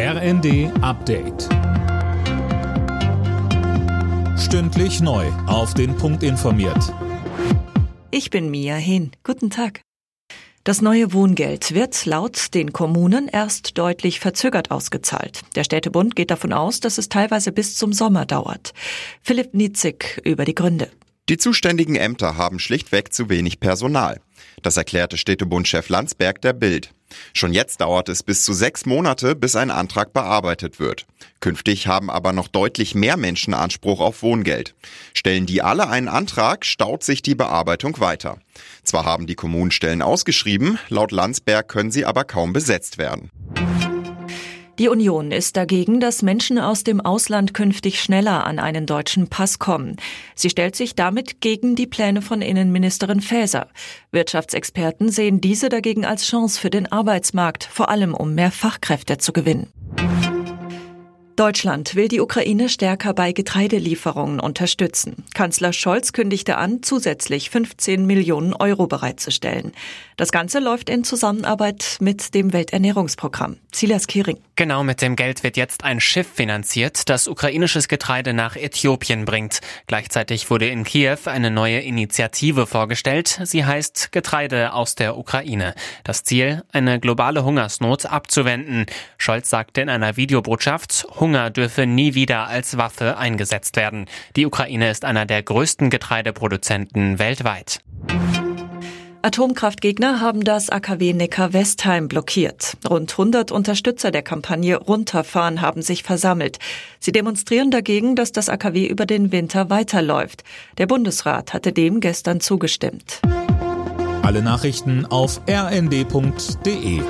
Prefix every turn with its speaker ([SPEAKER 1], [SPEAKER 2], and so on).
[SPEAKER 1] RND Update. Stündlich neu. Auf den Punkt informiert.
[SPEAKER 2] Ich bin Mia Hehn. Guten Tag. Das neue Wohngeld wird laut den Kommunen erst deutlich verzögert ausgezahlt. Der Städtebund geht davon aus, dass es teilweise bis zum Sommer dauert. Philipp Nietzig über die Gründe.
[SPEAKER 3] Die zuständigen Ämter haben schlichtweg zu wenig Personal. Das erklärte Städtebundchef Landsberg der Bild. Schon jetzt dauert es bis zu sechs Monate, bis ein Antrag bearbeitet wird. Künftig haben aber noch deutlich mehr Menschen Anspruch auf Wohngeld. Stellen die alle einen Antrag, staut sich die Bearbeitung weiter. Zwar haben die Kommunen Stellen ausgeschrieben, laut Landsberg können sie aber kaum besetzt werden.
[SPEAKER 2] Die Union ist dagegen, dass Menschen aus dem Ausland künftig schneller an einen deutschen Pass kommen. Sie stellt sich damit gegen die Pläne von Innenministerin Faeser. Wirtschaftsexperten sehen diese dagegen als Chance für den Arbeitsmarkt, vor allem um mehr Fachkräfte zu gewinnen. Deutschland will die Ukraine stärker bei Getreidelieferungen unterstützen. Kanzler Scholz kündigte an, zusätzlich 15 Millionen Euro bereitzustellen. Das Ganze läuft in Zusammenarbeit mit dem Welternährungsprogramm. Silas Kering.
[SPEAKER 4] Genau mit dem Geld wird jetzt ein Schiff finanziert, das ukrainisches Getreide nach Äthiopien bringt. Gleichzeitig wurde in Kiew eine neue Initiative vorgestellt. Sie heißt Getreide aus der Ukraine. Das Ziel, eine globale Hungersnot abzuwenden. Scholz sagte in einer Videobotschaft, Hunger dürfe nie wieder als Waffe eingesetzt werden. Die Ukraine ist einer der größten Getreideproduzenten weltweit.
[SPEAKER 2] Atomkraftgegner haben das AKW Neckar-Westheim blockiert. Rund 100 Unterstützer der Kampagne Runterfahren haben sich versammelt. Sie demonstrieren dagegen, dass das AKW über den Winter weiterläuft. Der Bundesrat hatte dem gestern zugestimmt.
[SPEAKER 1] Alle Nachrichten auf rnd.de